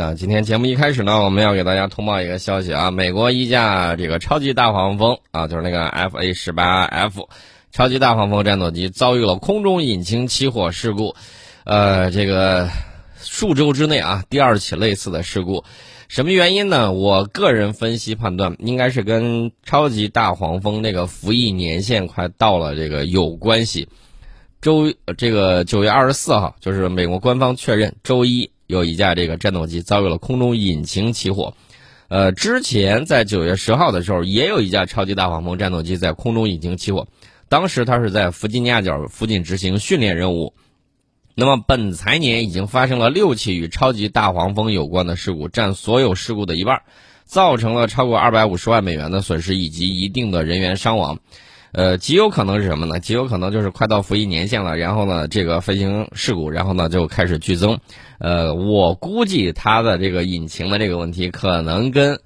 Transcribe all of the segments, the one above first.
啊，今天节目一开始呢，我们要给大家通报一个消息啊，美国一架这个超级大黄蜂啊，就是那个 F A 十八 F 超级大黄蜂战斗机遭遇了空中引擎起火事故，呃，这个数周之内啊，第二起类似的事故，什么原因呢？我个人分析判断，应该是跟超级大黄蜂那个服役年限快到了这个有关系。周这个九月二十四号，就是美国官方确认，周一有一架这个战斗机遭遇了空中引擎起火。呃，之前在九月十号的时候，也有一架超级大黄蜂战斗机在空中引擎起火，当时它是在弗吉尼亚角附近执行训练任务。那么本财年已经发生了六起与超级大黄蜂有关的事故，占所有事故的一半，造成了超过二百五十万美元的损失以及一定的人员伤亡。呃，极有可能是什么呢？极有可能就是快到服役年限了，然后呢，这个飞行事故，然后呢就开始剧增。呃，我估计它的这个引擎的这个问题，可能跟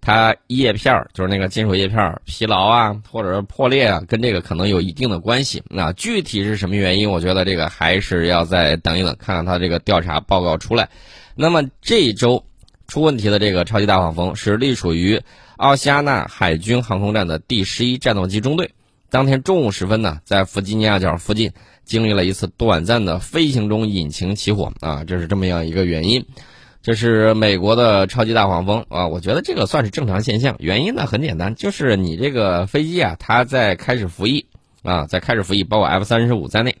它叶片儿，就是那个金属叶片儿疲劳啊，或者是破裂啊，跟这个可能有一定的关系。那具体是什么原因？我觉得这个还是要再等一等，看看它这个调查报告出来。那么这一周出问题的这个超级大黄蜂是隶属于奥西亚纳海军航空站的第十一战斗机中队。当天中午时分呢，在弗吉尼亚角附近经历了一次短暂的飞行中引擎起火啊，这是这么样一个原因。这是美国的超级大黄蜂啊，我觉得这个算是正常现象。原因呢很简单，就是你这个飞机啊，它在开始服役啊，在开始服役，包括 F 三十五在内，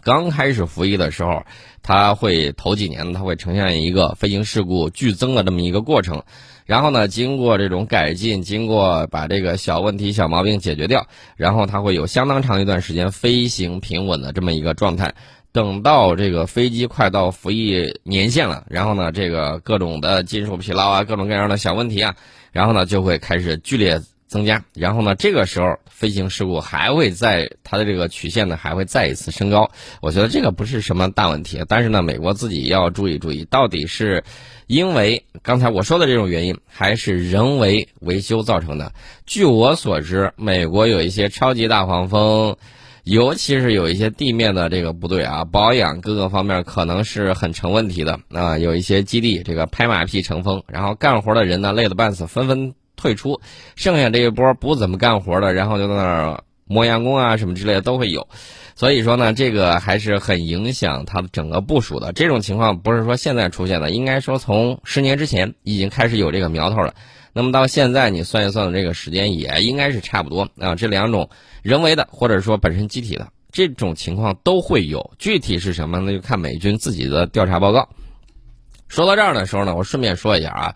刚开始服役的时候，它会头几年它会呈现一个飞行事故剧增的这么一个过程。然后呢，经过这种改进，经过把这个小问题、小毛病解决掉，然后它会有相当长一段时间飞行平稳的这么一个状态。等到这个飞机快到服役年限了，然后呢，这个各种的金属疲劳啊，各种各样的小问题啊，然后呢就会开始剧烈增加。然后呢，这个时候飞行事故还会在它的这个曲线呢还会再一次升高。我觉得这个不是什么大问题，但是呢，美国自己要注意注意，到底是。因为刚才我说的这种原因，还是人为维修造成的。据我所知，美国有一些超级大黄蜂，尤其是有一些地面的这个部队啊，保养各个方面可能是很成问题的啊。有一些基地这个拍马屁成风，然后干活的人呢累得半死，纷纷退出，剩下这一波不怎么干活的，然后就在那儿磨洋工啊什么之类的都会有。所以说呢，这个还是很影响它的整个部署的。这种情况不是说现在出现的，应该说从十年之前已经开始有这个苗头了。那么到现在你算一算这个时间，也应该是差不多啊。这两种人为的或者说本身机体的这种情况都会有，具体是什么那就看美军自己的调查报告。说到这儿的时候呢，我顺便说一下啊，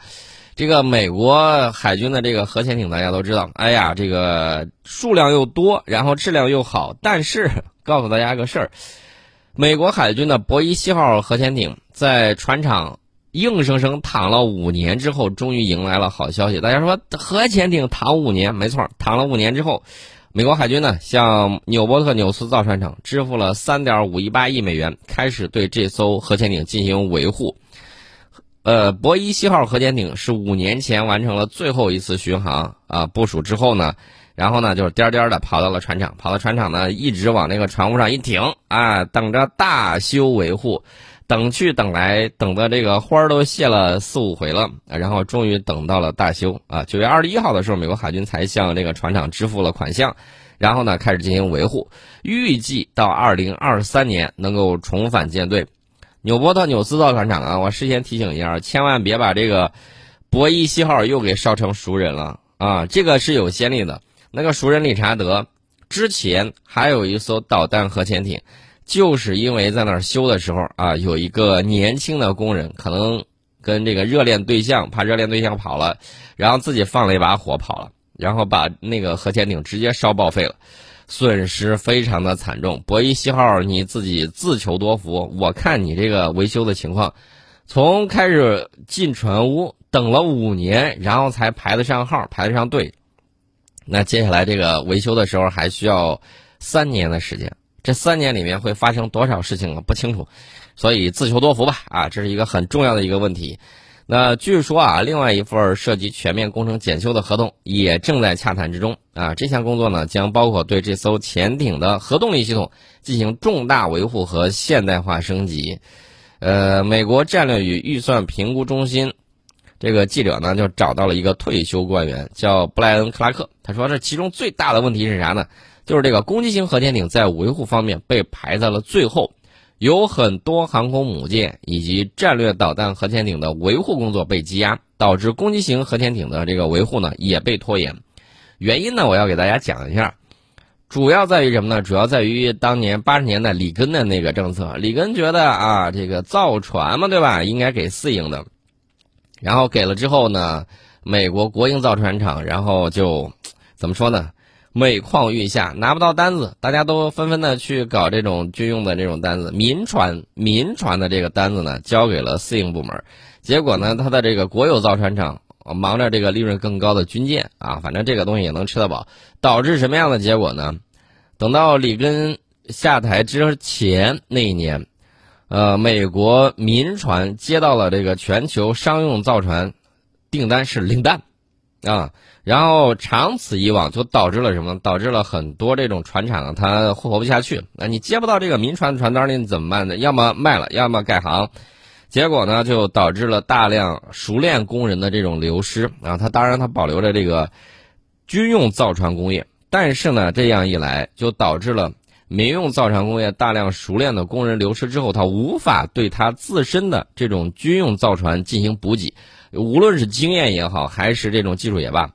这个美国海军的这个核潜艇大家都知道，哎呀，这个数量又多，然后质量又好，但是。告诉大家个事儿，美国海军的博伊西号核潜艇在船厂硬生生躺了五年之后，终于迎来了好消息。大家说核潜艇躺五年，没错，躺了五年之后，美国海军呢向纽波特纽斯造船厂支付了三点五一八亿美元，开始对这艘核潜艇进行维护。呃，博伊西号核潜艇是五年前完成了最后一次巡航啊，部署之后呢。然后呢，就是颠颠的跑到了船厂，跑到船厂呢，一直往那个船坞上一停啊，等着大修维护，等去等来，等的这个花儿都谢了四五回了，然后终于等到了大修啊。九月二十一号的时候，美国海军才向这个船厂支付了款项，然后呢开始进行维护，预计到二零二三年能够重返舰队。纽波特纽斯造船厂啊，我事先提醒一下，千万别把这个博伊西号又给烧成熟人了啊，这个是有先例的。那个熟人理查德之前还有一艘导弹核潜艇，就是因为在那儿修的时候啊，有一个年轻的工人可能跟这个热恋对象怕热恋对象跑了，然后自己放了一把火跑了，然后把那个核潜艇直接烧报废了，损失非常的惨重。博伊西号你自己自求多福，我看你这个维修的情况，从开始进船坞等了五年，然后才排得上号，排得上队。那接下来这个维修的时候还需要三年的时间，这三年里面会发生多少事情啊？不清楚，所以自求多福吧。啊，这是一个很重要的一个问题。那据说啊，另外一份涉及全面工程检修的合同也正在洽谈之中。啊，这项工作呢将包括对这艘潜艇的核动力系统进行重大维护和现代化升级。呃，美国战略与预算评估中心这个记者呢，就找到了一个退休官员，叫布莱恩·克拉克。他说，这其中最大的问题是啥呢？就是这个攻击型核潜艇在维护方面被排在了最后，有很多航空母舰以及战略导弹核潜艇的维护工作被积压，导致攻击型核潜艇的这个维护呢也被拖延。原因呢，我要给大家讲一下。主要在于什么呢？主要在于当年八十年代里根的那个政策。里根觉得啊，这个造船嘛，对吧？应该给私营的。然后给了之后呢，美国国营造船厂，然后就怎么说呢？每况愈下，拿不到单子，大家都纷纷的去搞这种军用的这种单子。民船民船的这个单子呢，交给了私营部门。结果呢，他的这个国有造船厂。忙着这个利润更高的军舰啊，反正这个东西也能吃得饱，导致什么样的结果呢？等到里根下台之前那一年，呃，美国民船接到了这个全球商用造船订单是零单啊，然后长此以往就导致了什么？导致了很多这种船厂它活不下去。那你接不到这个民船的船单，你怎么办呢？要么卖了，要么改行。结果呢，就导致了大量熟练工人的这种流失啊。他当然他保留着这个军用造船工业，但是呢，这样一来就导致了民用造船工业大量熟练的工人流失之后，他无法对他自身的这种军用造船进行补给，无论是经验也好，还是这种技术也罢，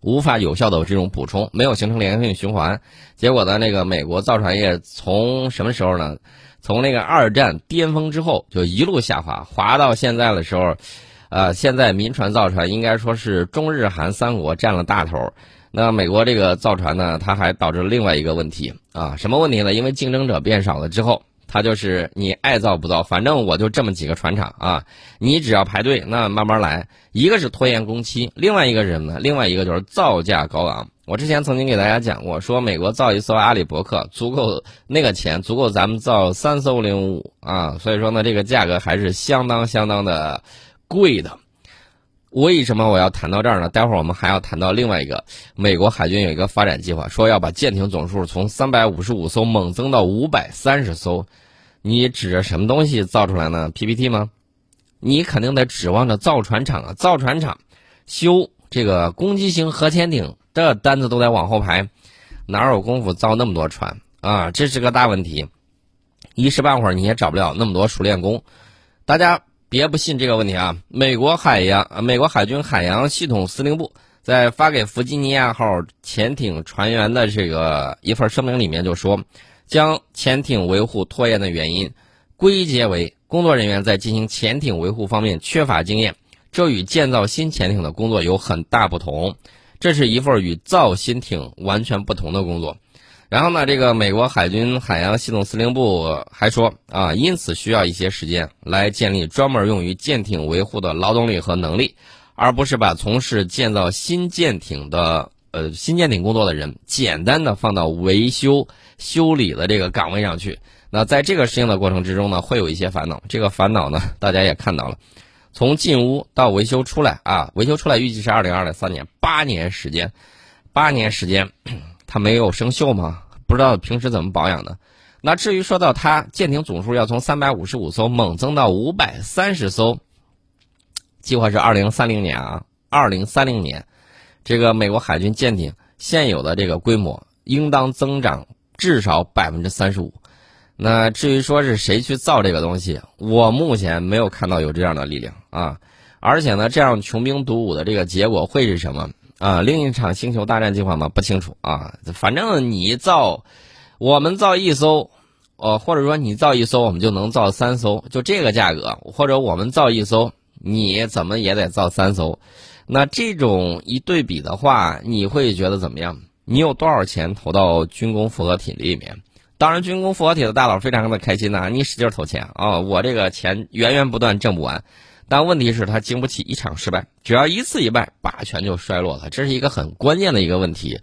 无法有效的这种补充，没有形成良性循环。结果呢，那个美国造船业从什么时候呢？从那个二战巅峰之后，就一路下滑，滑到现在的时候，呃，现在民船造船应该说是中日韩三国占了大头。那美国这个造船呢，它还导致了另外一个问题啊，什么问题呢？因为竞争者变少了之后，它就是你爱造不造，反正我就这么几个船厂啊，你只要排队，那慢慢来。一个是拖延工期，另外一个是什么呢？另外一个就是造价高昂。我之前曾经给大家讲过，说美国造一艘阿里伯克足够那个钱，足够咱们造三艘零五啊，所以说呢，这个价格还是相当相当的贵的。为什么我要谈到这儿呢？待会儿我们还要谈到另外一个，美国海军有一个发展计划，说要把舰艇总数从三百五十五艘猛增到五百三十艘。你指着什么东西造出来呢？PPT 吗？你肯定得指望着造船厂啊，造船厂修这个攻击型核潜艇。这单子都得往后排，哪有功夫造那么多船啊？这是个大问题，一时半会儿你也找不了那么多熟练工。大家别不信这个问题啊！美国海洋、美国海军海洋系统司令部在发给弗吉尼亚号潜艇船员的这个一份声明里面就说，将潜艇维护拖延的原因归结为工作人员在进行潜艇维护方面缺乏经验，这与建造新潜艇的工作有很大不同。这是一份与造新艇完全不同的工作，然后呢，这个美国海军海洋系统司令部还说啊，因此需要一些时间来建立专门用于舰艇维护的劳动力和能力，而不是把从事建造新舰艇的呃新舰艇工作的人简单的放到维修修理的这个岗位上去。那在这个适应的过程之中呢，会有一些烦恼。这个烦恼呢，大家也看到了。从进屋到维修出来啊，维修出来预计是二零二三年，八年时间，八年时间，它没有生锈吗？不知道平时怎么保养的。那至于说到它舰艇总数要从三百五十五艘猛增到五百三十艘，计划是二零三零年啊，二零三零年，这个美国海军舰艇现有的这个规模应当增长至少百分之三十五。那至于说是谁去造这个东西，我目前没有看到有这样的力量啊！而且呢，这样穷兵黩武的这个结果会是什么啊？另一场星球大战计划吗？不清楚啊！反正你造，我们造一艘，呃，或者说你造一艘，我们就能造三艘，就这个价格；或者我们造一艘，你怎么也得造三艘。那这种一对比的话，你会觉得怎么样？你有多少钱投到军工复合体里面？当然，军工复合体的大佬非常的开心呐，你使劲投钱啊，我这个钱源源不断挣不完。但问题是，他经不起一场失败，只要一次一败，霸权就衰落了，这是一个很关键的一个问题。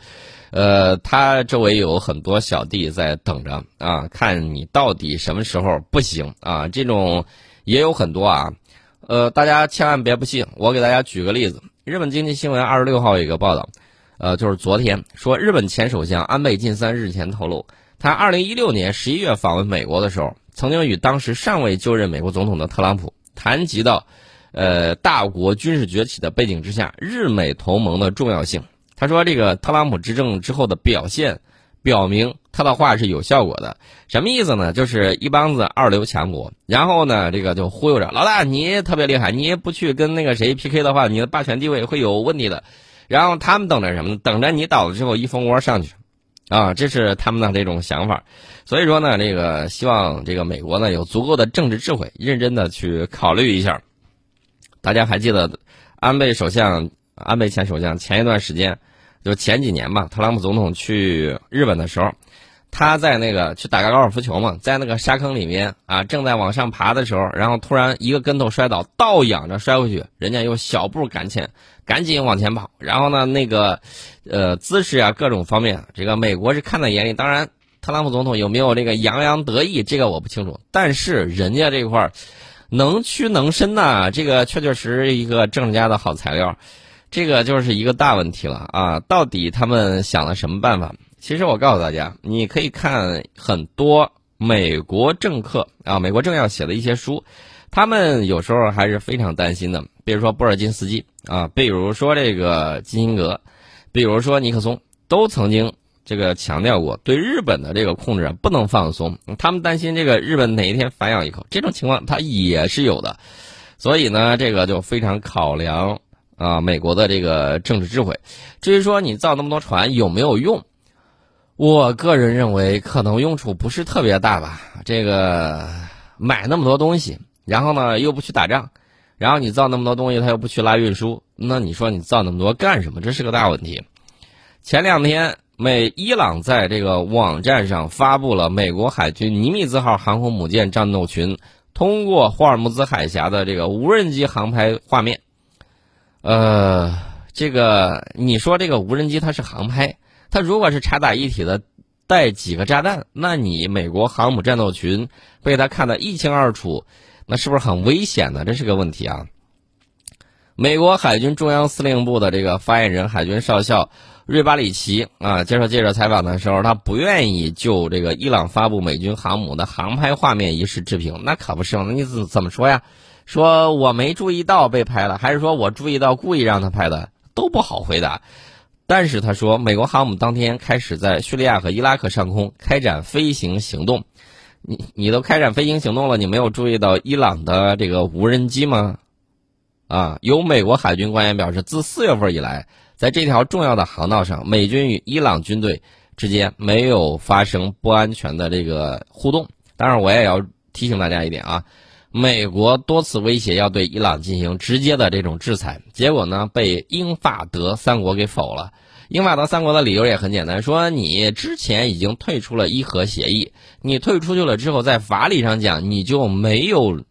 呃，他周围有很多小弟在等着啊，看你到底什么时候不行啊。这种也有很多啊，呃，大家千万别不信，我给大家举个例子，日本经济新闻二十六号有一个报道，呃，就是昨天说，日本前首相安倍晋三日前透露。他二零一六年十一月访问美国的时候，曾经与当时尚未就任美国总统的特朗普谈及到，呃，大国军事崛起的背景之下，日美同盟的重要性。他说，这个特朗普执政之后的表现，表明他的话是有效果的。什么意思呢？就是一帮子二流强国，然后呢，这个就忽悠着老大，你特别厉害，你不去跟那个谁 PK 的话，你的霸权地位会有问题的。然后他们等着什么呢？等着你倒了之后一蜂窝上去。啊，这是他们的这种想法，所以说呢，这个希望这个美国呢有足够的政治智慧，认真的去考虑一下。大家还记得安倍首相、安倍前首相前一段时间，就前几年吧，特朗普总统去日本的时候，他在那个去打个高尔夫球嘛，在那个沙坑里面啊，正在往上爬的时候，然后突然一个跟头摔倒，倒仰着摔回去，人家又小步赶前。赶紧往前跑，然后呢，那个，呃，姿势啊，各种方面，这个美国是看在眼里。当然，特朗普总统有没有这个洋洋得意，这个我不清楚。但是人家这块儿能屈能伸呐，这个确确实实一个政治家的好材料。这个就是一个大问题了啊！到底他们想了什么办法？其实我告诉大家，你可以看很多美国政客啊，美国政要写的一些书。他们有时候还是非常担心的，比如说波尔金斯基啊，比如说这个基辛格，比如说尼克松，都曾经这个强调过对日本的这个控制不能放松。他们担心这个日本哪一天反咬一口，这种情况他也是有的。所以呢，这个就非常考量啊美国的这个政治智慧。至于说你造那么多船有没有用，我个人认为可能用处不是特别大吧。这个买那么多东西。然后呢，又不去打仗，然后你造那么多东西，他又不去拉运输，那你说你造那么多干什么？这是个大问题。前两天，美伊朗在这个网站上发布了美国海军尼米兹号航空母舰战斗群通过霍尔木兹海峡的这个无人机航拍画面。呃，这个你说这个无人机它是航拍，它如果是插打一体的，带几个炸弹，那你美国航母战斗群被他看得一清二楚。那是不是很危险呢？这是个问题啊！美国海军中央司令部的这个发言人海军少校瑞巴里奇啊，接受记者采访的时候，他不愿意就这个伊朗发布美军航母的航拍画面一事置评。那可不是那你怎怎么说呀？说我没注意到被拍了，还是说我注意到故意让他拍的？都不好回答。但是他说，美国航母当天开始在叙利亚和伊拉克上空开展飞行行动。你你都开展飞行行动了，你没有注意到伊朗的这个无人机吗？啊，有美国海军官员表示，自四月份以来，在这条重要的航道上，美军与伊朗军队之间没有发生不安全的这个互动。当然，我也要提醒大家一点啊，美国多次威胁要对伊朗进行直接的这种制裁，结果呢，被英法德三国给否了。英法德三国的理由也很简单，说你之前已经退出了伊核协议，你退出去了之后，在法理上讲，你就没有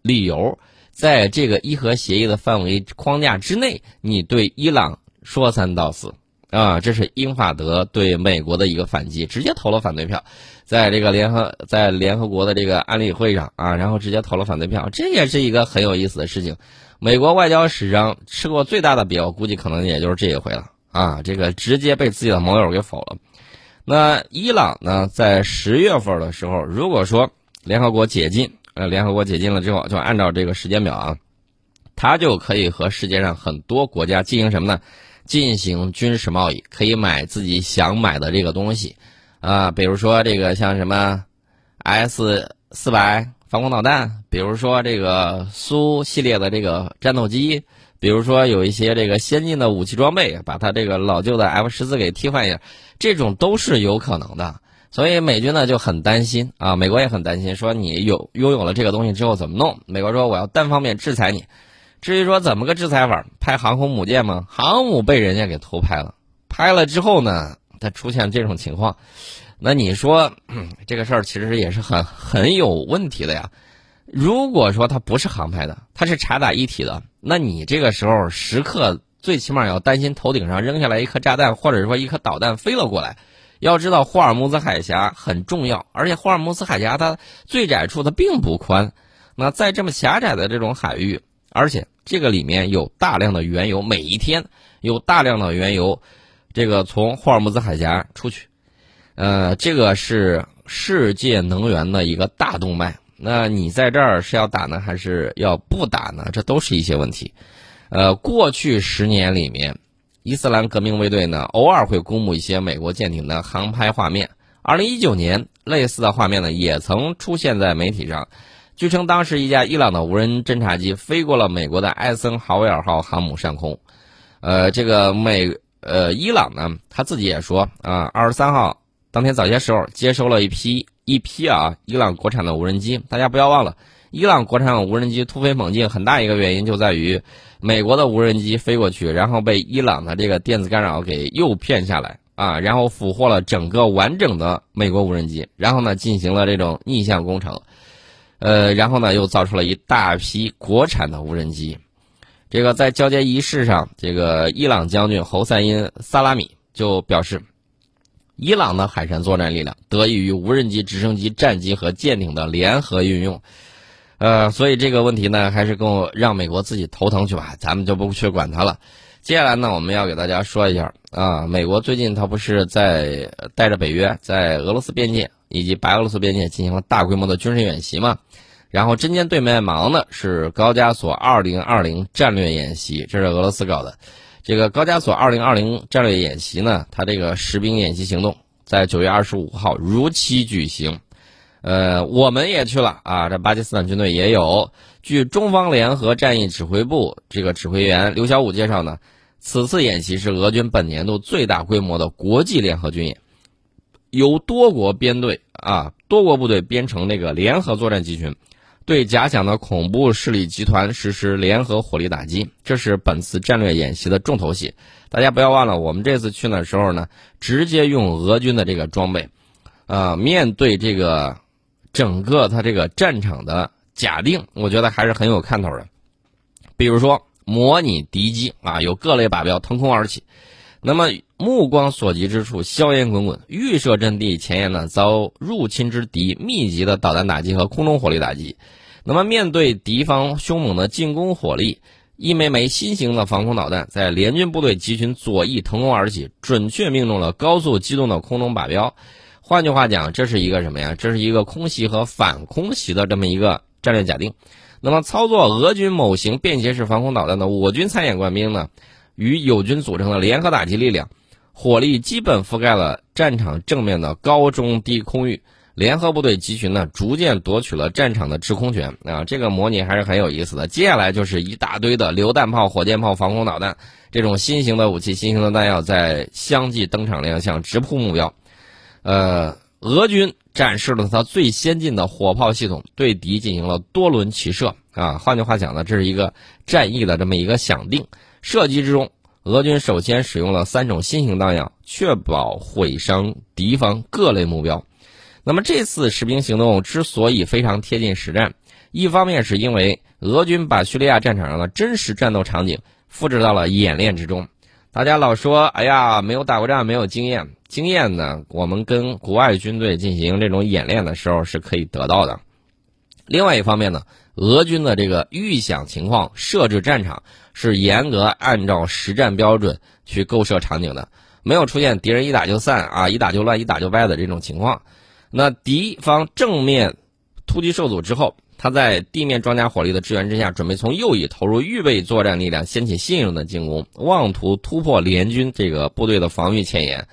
理由在这个伊核协议的范围框架之内，你对伊朗说三道四啊！这是英法德对美国的一个反击，直接投了反对票，在这个联合在联合国的这个安理会上啊，然后直接投了反对票，这也是一个很有意思的事情。美国外交史上吃过最大的瘪，我估计可能也就是这一回了。啊，这个直接被自己的盟友给否了。那伊朗呢，在十月份的时候，如果说联合国解禁，呃，联合国解禁了之后，就按照这个时间表啊，它就可以和世界上很多国家进行什么呢？进行军事贸易，可以买自己想买的这个东西，啊，比如说这个像什么 S 四百防空导弹，比如说这个苏系列的这个战斗机。比如说有一些这个先进的武器装备，把它这个老旧的 F 十四给替换一下，这种都是有可能的。所以美军呢就很担心啊，美国也很担心，说你有拥有了这个东西之后怎么弄？美国说我要单方面制裁你。至于说怎么个制裁法，拍航空母舰吗？航母被人家给偷拍了，拍了之后呢，它出现这种情况，那你说这个事儿其实也是很很有问题的呀。如果说它不是航拍的，它是插打一体的，那你这个时候时刻最起码要担心头顶上扔下来一颗炸弹，或者说一颗导弹飞了过来。要知道霍尔木兹海峡很重要，而且霍尔木兹海峡它最窄处它并不宽。那在这么狭窄的这种海域，而且这个里面有大量的原油，每一天有大量的原油，这个从霍尔木兹海峡出去，呃，这个是。世界能源的一个大动脉。那你在这儿是要打呢，还是要不打呢？这都是一些问题。呃，过去十年里面，伊斯兰革命卫队呢偶尔会公布一些美国舰艇的航拍画面。二零一九年，类似的画面呢也曾出现在媒体上。据称，当时一架伊朗的无人侦察机飞过了美国的艾森豪威尔号航母上空。呃，这个美呃伊朗呢，他自己也说啊，二十三号当天早些时候接收了一批。一批啊，伊朗国产的无人机，大家不要忘了，伊朗国产无人机突飞猛进，很大一个原因就在于美国的无人机飞过去，然后被伊朗的这个电子干扰给诱骗下来啊，然后俘获了整个完整的美国无人机，然后呢进行了这种逆向工程，呃，然后呢又造出了一大批国产的无人机。这个在交接仪式上，这个伊朗将军侯赛因·萨拉米就表示。伊朗的海上作战力量得益于无人机、直升机、战机和舰艇的联合运用，呃，所以这个问题呢，还是跟我让美国自己头疼去吧，咱们就不去管它了。接下来呢，我们要给大家说一下啊，美国最近它不是在带着北约在俄罗斯边界以及白俄罗斯边界进行了大规模的军事演习嘛？然后针尖对麦芒的是高加索2020战略演习，这是俄罗斯搞的。这个高加索二零二零战略演习呢，它这个实兵演习行动在九月二十五号如期举行，呃，我们也去了啊，这巴基斯坦军队也有。据中方联合战役指挥部这个指挥员刘小武介绍呢，此次演习是俄军本年度最大规模的国际联合军演，由多国编队啊，多国部队编成那个联合作战集群。对假想的恐怖势力集团实施联合火力打击，这是本次战略演习的重头戏。大家不要忘了，我们这次去的时候呢，直接用俄军的这个装备，啊，面对这个整个他这个战场的假定，我觉得还是很有看头的。比如说，模拟敌机啊，有各类靶标腾空而起。那么目光所及之处，硝烟滚滚；预设阵地前沿呢，遭入侵之敌密集的导弹打击和空中火力打击。那么面对敌方凶猛的进攻火力，一枚枚新型的防空导弹在联军部队集群左翼腾空而起，准确命中了高速机动的空中靶标。换句话讲，这是一个什么呀？这是一个空袭和反空袭的这么一个战略假定。那么操作俄军某型便携式防空导弹的我军参演官兵呢？与友军组成的联合打击力量，火力基本覆盖了战场正面的高中低空域。联合部队集群呢，逐渐夺取了战场的制空权啊！这个模拟还是很有意思的。接下来就是一大堆的榴弹炮、火箭炮、防空导弹这种新型的武器、新型的弹药在相继登场亮相，直扑目标。呃，俄军展示了它最先进的火炮系统，对敌进行了多轮齐射啊！换句话讲呢，这是一个战役的这么一个响定。射击之中，俄军首先使用了三种新型弹药，确保毁伤敌方各类目标。那么这次实兵行动之所以非常贴近实战，一方面是因为俄军把叙利亚战场上的真实战斗场景复制到了演练之中。大家老说，哎呀，没有打过仗，没有经验。经验呢，我们跟国外军队进行这种演练的时候是可以得到的。另外一方面呢，俄军的这个预想情况设置战场。是严格按照实战标准去构设场景的，没有出现敌人一打就散啊，一打就乱，一打就歪的这种情况。那敌方正面突击受阻之后，他在地面装甲火力的支援之下，准备从右翼投入预备作战力量，掀起新一轮的进攻，妄图突破联军这个部队的防御前沿。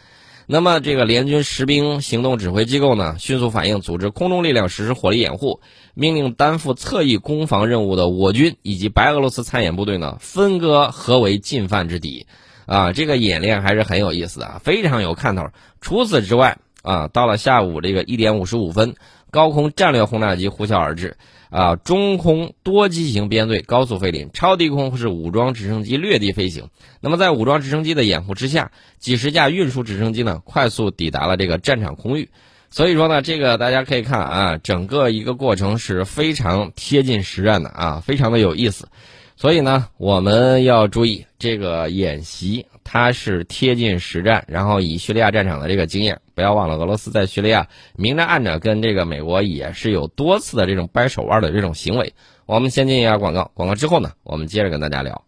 那么，这个联军实兵行动指挥机构呢，迅速反应，组织空中力量实施火力掩护，命令担负侧翼攻防任务的我军以及白俄罗斯参演部队呢，分割合围进犯之敌。啊，这个演练还是很有意思的，非常有看头。除此之外，啊，到了下午这个一点五十五分，高空战略轰炸机呼啸而至。啊，中空多机型编队高速飞临，超低空是武装直升机掠地飞行。那么在武装直升机的掩护之下，几十架运输直升机呢快速抵达了这个战场空域。所以说呢，这个大家可以看啊，整个一个过程是非常贴近实战的啊，非常的有意思。所以呢，我们要注意这个演习。它是贴近实战，然后以叙利亚战场的这个经验，不要忘了俄罗斯在叙利亚明着暗着跟这个美国也是有多次的这种掰手腕的这种行为。我们先进一下广告，广告之后呢，我们接着跟大家聊。